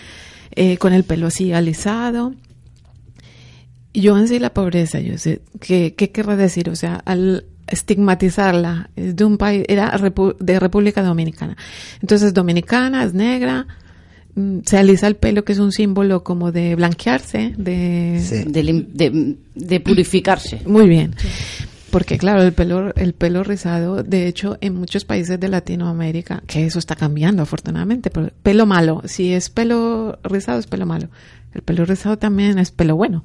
eh, con el pelo así alisado, yo en sí la pobreza, yo sé, ¿qué, qué querrá decir? O sea, al estigmatizarla de un país, era de República Dominicana. Entonces, dominicana, es negra, mm, se alisa el pelo, que es un símbolo como de blanquearse, de, de, de, purificarse. Muy bien. Porque claro, el pelo, el pelo rizado, de hecho, en muchos países de Latinoamérica, que eso está cambiando afortunadamente, pero pelo malo, si es pelo rizado es pelo malo. El pelo rizado también es pelo bueno.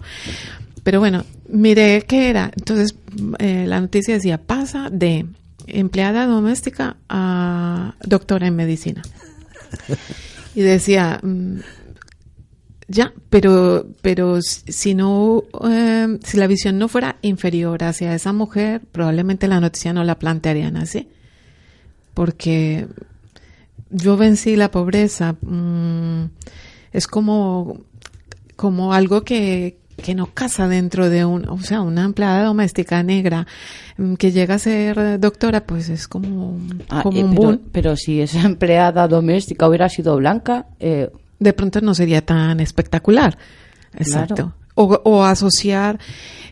Pero bueno, miré qué era. Entonces, eh, la noticia decía, pasa de empleada doméstica a doctora en medicina. Y decía, mm, ya, pero, pero si no, eh, si la visión no fuera inferior hacia esa mujer, probablemente la noticia no la plantearían así. Porque yo vencí la pobreza. Mm, es como como algo que, que no casa dentro de un, o sea, una empleada doméstica negra mm, que llega a ser doctora, pues es como, ah, como eh, un pero, boom. Pero si esa empleada doméstica hubiera sido blanca, eh, de pronto no sería tan espectacular. Exacto. O, o, asociar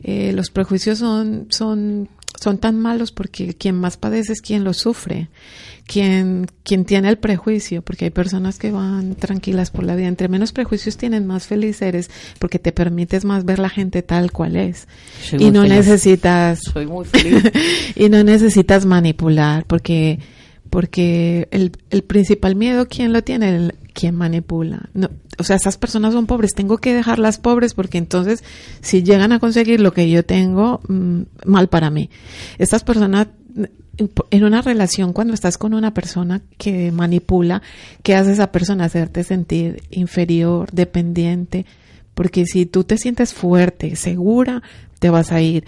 eh, los prejuicios son, son, son tan malos porque quien más padece es quien lo sufre quien, quien tiene el prejuicio, porque hay personas que van tranquilas por la vida. Entre menos prejuicios tienen, más feliz eres, porque te permites más ver la gente tal cual es. y no necesitas. Soy muy feliz. y no necesitas manipular, porque, porque el, el principal miedo, ¿quién lo tiene? El, quien manipula. No, o sea, estas personas son pobres, tengo que dejarlas pobres porque entonces si llegan a conseguir lo que yo tengo, mm, mal para mí. Estas personas en una relación, cuando estás con una persona que manipula, ¿qué hace esa persona? Hacerte sentir inferior, dependiente, porque si tú te sientes fuerte, segura, te vas a ir.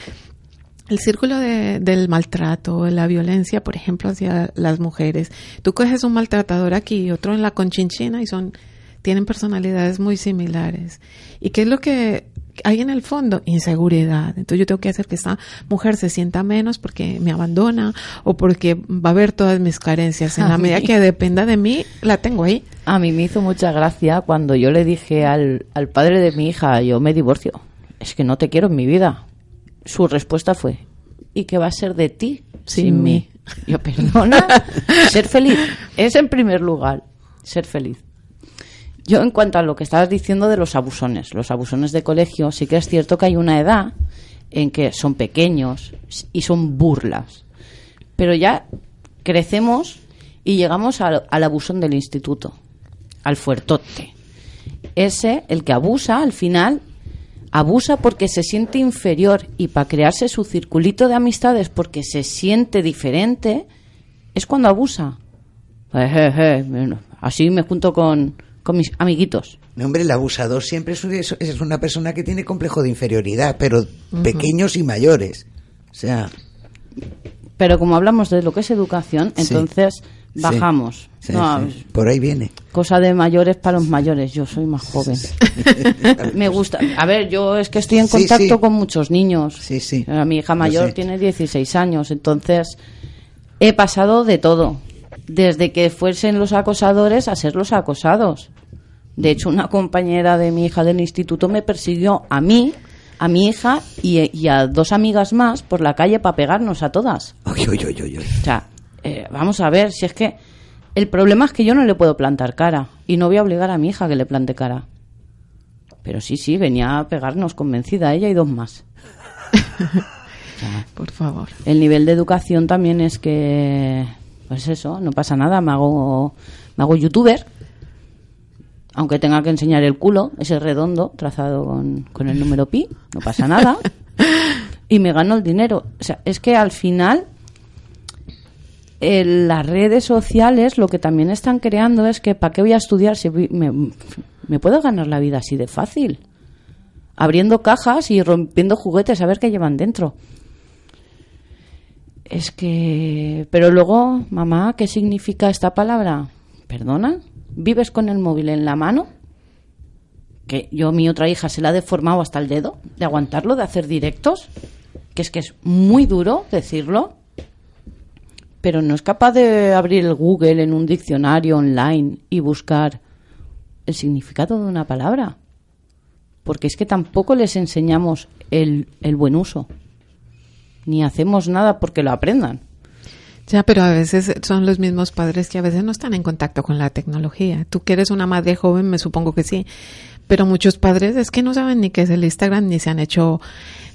El círculo de, del maltrato, la violencia, por ejemplo, hacia las mujeres. Tú coges un maltratador aquí y otro en la conchinchina y son, tienen personalidades muy similares. ¿Y qué es lo que hay en el fondo inseguridad. Entonces yo tengo que hacer que esta mujer se sienta menos porque me abandona o porque va a ver todas mis carencias. En la medida que dependa de mí, la tengo ahí. A mí me hizo mucha gracia cuando yo le dije al, al padre de mi hija, yo me divorcio. Es que no te quiero en mi vida. Su respuesta fue, ¿y qué va a ser de ti sin, mí? Yo, perdona, ser feliz es en primer lugar, ser feliz. Yo, en cuanto a lo que estabas diciendo de los abusones, los abusones de colegio, sí que es cierto que hay una edad en que son pequeños y son burlas. Pero ya crecemos y llegamos al, al abusón del instituto, al fuertote. Ese, el que abusa, al final, abusa porque se siente inferior y para crearse su circulito de amistades porque se siente diferente, es cuando abusa. Eh, eh, eh, así me junto con, con mis amiguitos. No, hombre, el abusador siempre es, una persona que tiene complejo de inferioridad, pero pequeños y mayores. O sea, Pero como hablamos de lo que es educación, Sí. entonces. Bajamos. sí, No, sí, por ahí viene. Cosa de mayores para los mayores. Yo soy más joven. Me gusta. A ver, yo es que estoy en contacto sí. con muchos niños. Sí, sí. Mi hija mayor tiene 16 años, entonces he pasado de todo. Desde que fuesen los acosadores a ser los acosados. De hecho, una compañera de mi hija del instituto me persiguió a mí, a mi hija y, y a dos amigas más por la calle para pegarnos a todas. Uy, uy, uy. O sea, eh, vamos a ver, si es que el problema es que yo no le puedo plantar cara y no voy a obligar a mi hija que le plante cara. Pero sí, sí, venía a pegarnos convencida ella y dos más. Por favor. El nivel de educación también es que, pues eso, no pasa nada, me hago, me hago youtuber, aunque tenga que enseñar el culo, ese redondo trazado con, con el número pi, no pasa nada, y me gano el dinero. O sea, es que al final eh, las redes sociales lo que también están creando es que ¿para qué voy a estudiar si me, me puedo ganar la vida así de fácil? Abriendo cajas y rompiendo juguetes a ver qué llevan dentro. Es que... Pero luego, mamá, ¿qué significa esta palabra? ¿Perdona? ¿Vives con el móvil en la mano? Que yo mi otra hija se la ha deformado hasta el dedo de aguantarlo, de hacer directos. Que es que es muy duro decirlo. Pero no es capaz de abrir el Google en un diccionario online y buscar el significado de una palabra. Porque es que tampoco les enseñamos el, el buen uso ni hacemos nada porque lo aprendan. Ya, pero a veces son los mismos padres que a veces no están en contacto con la tecnología. Tú que eres una madre joven, me supongo que sí. Pero muchos padres es que no saben ni qué es el Instagram, ni se han hecho,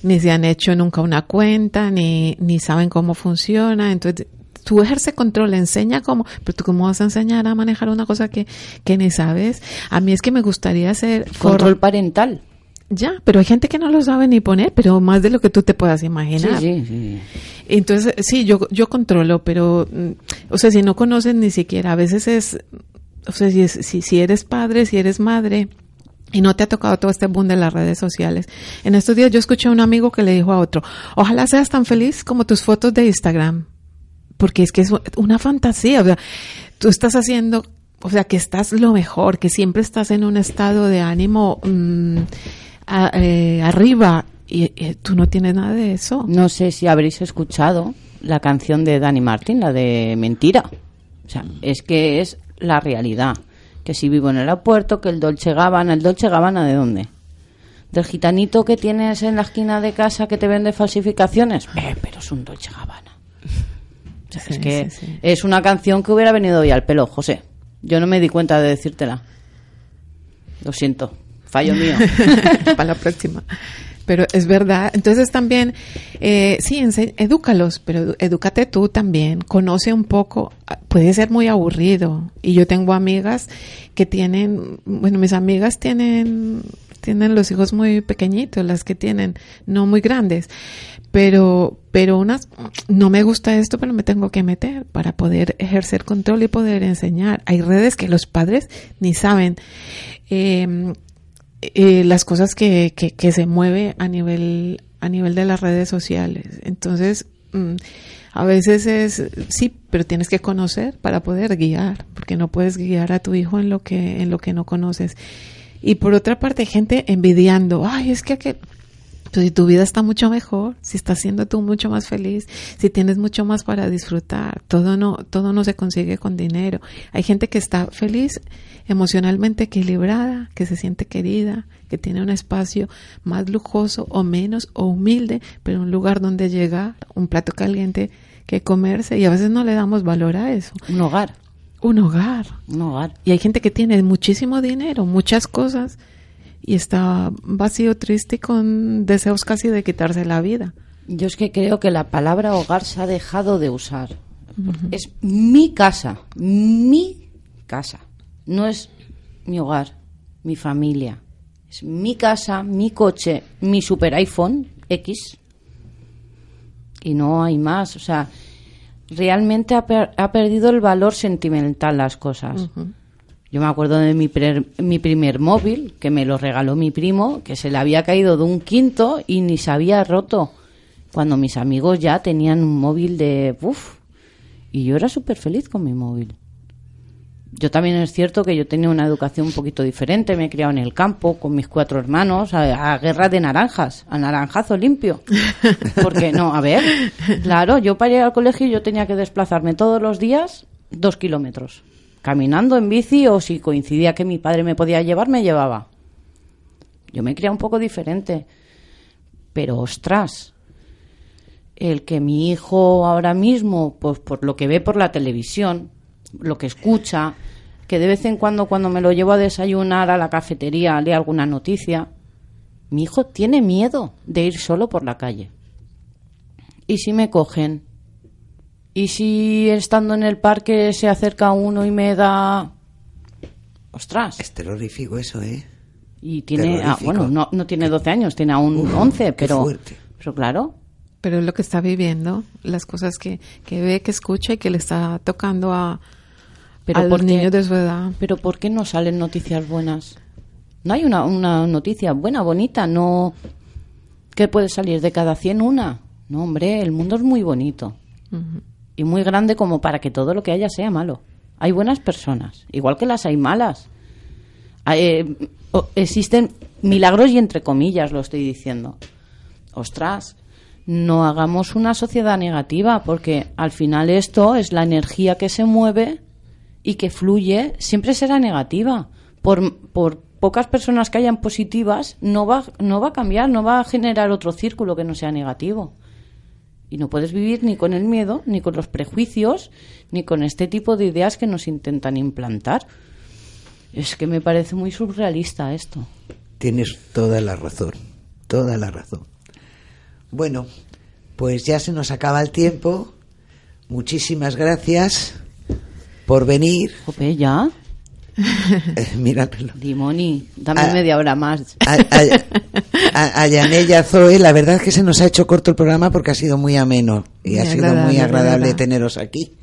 ni se han hecho nunca una cuenta, ni, ni saben cómo funciona. Entonces, tú ejerce control, enseña cómo, pero tú cómo vas a enseñar a manejar una cosa que, que ni sabes. A mí es que me gustaría hacer Control parental. Ya, pero hay gente que no lo sabe ni poner, pero más de lo que tú te puedas imaginar. Sí, sí, sí. Entonces, sí, yo, yo controlo, pero, mm, o sea, si no conoces ni siquiera, a veces es, o sea, si, es- si, si eres padre, si eres madre, y no te ha tocado todo este boom de las redes sociales. En estos días yo escuché a un amigo que le dijo a otro, ojalá seas tan feliz como tus fotos de Instagram, porque es que es una fantasía, o sea, tú estás haciendo, o sea, que estás lo mejor, que siempre estás en un estado de ánimo mm, eh, arriba, y, y tú no tienes nada de eso. No sé si habréis escuchado la canción de Dani Martin, la de Mentira. O sea, es que es la realidad. Que si vivo en el aeropuerto, que el Dolce Gabbana, ¿el Dolce Gabbana de dónde? Del gitanito que tienes en la esquina de casa que te vende falsificaciones. Eh, pero es un Dolce Gabbana. Es que sí, sí. es una canción que hubiera venido hoy al pelo, José. Yo no me di cuenta de decírtela. Lo siento, fallo mío. para la próxima. Pero es verdad. Entonces también, eh, sí, edúcalos, pero edúcate tú también. Conoce un poco. Ah, Puede ser muy aburrido. Y yo tengo amigas que tienen, bueno, mis amigas tienen, tienen los hijos muy pequeñitos, las que tienen, no muy grandes. Pero, pero unas, no me gusta esto, pero me tengo que meter para poder ejercer control y poder enseñar. Hay redes que los padres ni saben. Eh, eh, las cosas que, que, que se mueve a nivel a nivel de las redes sociales entonces mm, a veces es sí pero tienes que conocer para poder guiar porque no puedes guiar a tu hijo en lo que en lo que no conoces Y por otra parte, gente envidiando, ay, es que aquel, si tu vida está mucho mejor, si estás siendo tú mucho más feliz, si tienes mucho más para disfrutar, todo no, todo no se consigue con dinero. Hay gente que está feliz, emocionalmente equilibrada, que se siente querida, que tiene un espacio más lujoso o menos o humilde, pero un lugar donde llegar, un plato caliente que comerse y a veces no le damos valor a eso. Un hogar. Un hogar. Un hogar. Y hay gente que tiene muchísimo dinero, muchas cosas y está vacío, triste con deseos casi de quitarse la vida. Yo es que creo que la palabra hogar se ha dejado de usar. Es mi casa, mi casa. No es mi hogar, mi familia. Es mi casa, mi coche, mi super iPhone X. Y no hay más. O sea, realmente ha, per- ha perdido el valor sentimental las cosas. Yo me acuerdo de mi, pre- mi primer móvil, que me lo regaló mi primo, que se le había caído de un quinto y ni se había roto. Cuando mis amigos ya tenían un móvil de... Uf, y yo era súper feliz con mi móvil. Yo también es cierto que yo tenía una educación un poquito diferente, me he criado en el campo con mis cuatro hermanos a, a guerra de naranjas, a naranjazo limpio. Porque no, a ver, claro, yo para ir al colegio yo tenía que desplazarme todos los días dos kilómetros, caminando en bici o si coincidía que mi padre me podía llevar, me llevaba. Yo me criado un poco diferente, pero ostras, el que mi hijo ahora mismo, pues por lo que ve por la televisión, lo que escucha, que de vez en cuando cuando me lo llevo a desayunar a la cafetería lee alguna noticia, mi hijo tiene miedo de ir solo por la calle. ¿Y si me cogen? ¿Y si estando en el parque se acerca uno y me da... Ostras. Es terrorífico eso, ¿eh? Y tiene... ah, bueno, no, no tiene 12 años, tiene aún Uf, 11, qué pero... fuerte. Pero claro, Pero es lo que está viviendo, las cosas que, que ve, que escucha y que le está tocando a, Pero a los niños de su edad. Pero ¿por qué no salen noticias buenas? No hay una, una noticia buena, bonita, no... ¿Qué puede salir de cada 100 una? No, hombre, el mundo es muy bonito. Y muy grande como para que todo lo que haya sea malo. Hay buenas personas, igual que las hay malas. Eh, existen milagros y entre comillas lo estoy diciendo. Ostras, no hagamos una sociedad negativa porque al final esto es la energía que se mueve y que fluye, siempre será negativa. Por, por pocas personas que hayan positivas, no va, no va a cambiar, no va a generar otro círculo que no sea negativo. Y no puedes vivir ni con el miedo, ni con los prejuicios, ni con este tipo de ideas que nos intentan implantar. Es que me parece muy surrealista esto. Tienes toda la razón, toda la razón. Bueno, pues ya se nos acaba el tiempo. Muchísimas gracias por venir. Jope, ya. Eh, míramelo. Dimoni, dame Ah. media hora más. A, a, a- a Yanel y a Zoe, la verdad es que se nos ha hecho corto el programa porque ha sido muy ameno y Muy ha sido muy agradable teneros aquí.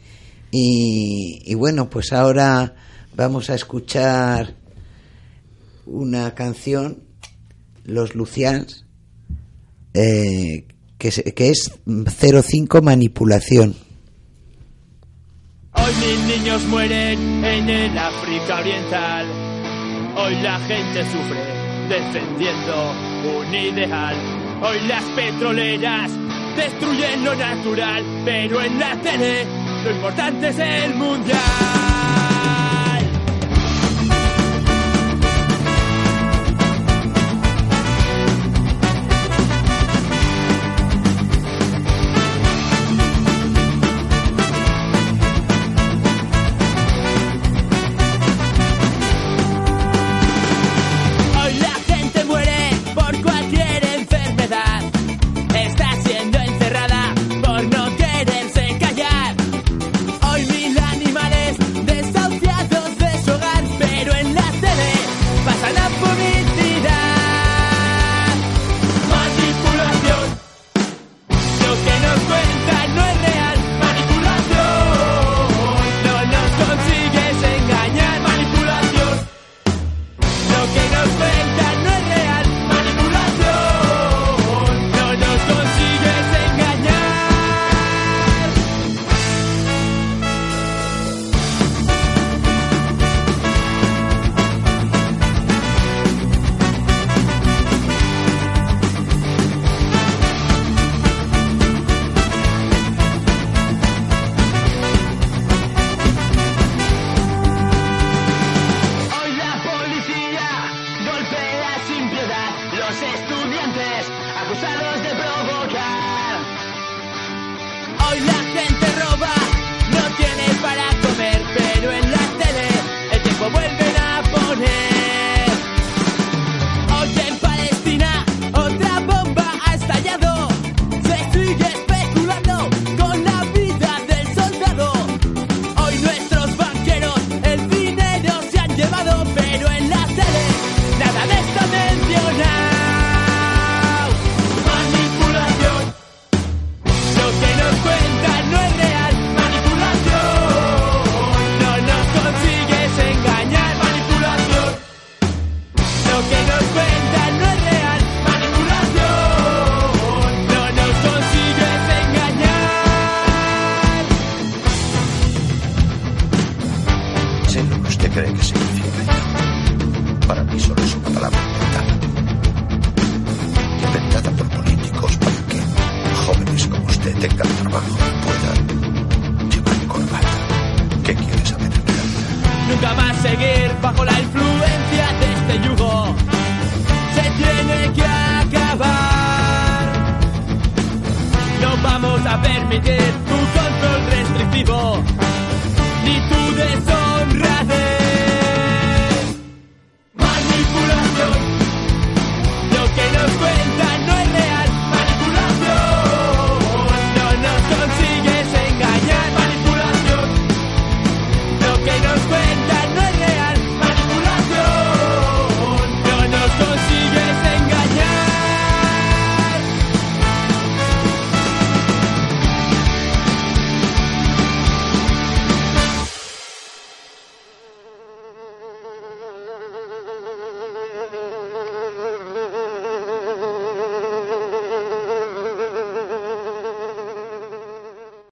Y, y bueno, pues ahora vamos a escuchar una canción, Los Lucians, eh, que es 05 Manipulación. Hoy mil niños mueren en el África Oriental. Hoy la gente sufre defendiendo un ideal. Hoy las petroleras destruyen lo natural, pero en la tele lo importante es el mundial.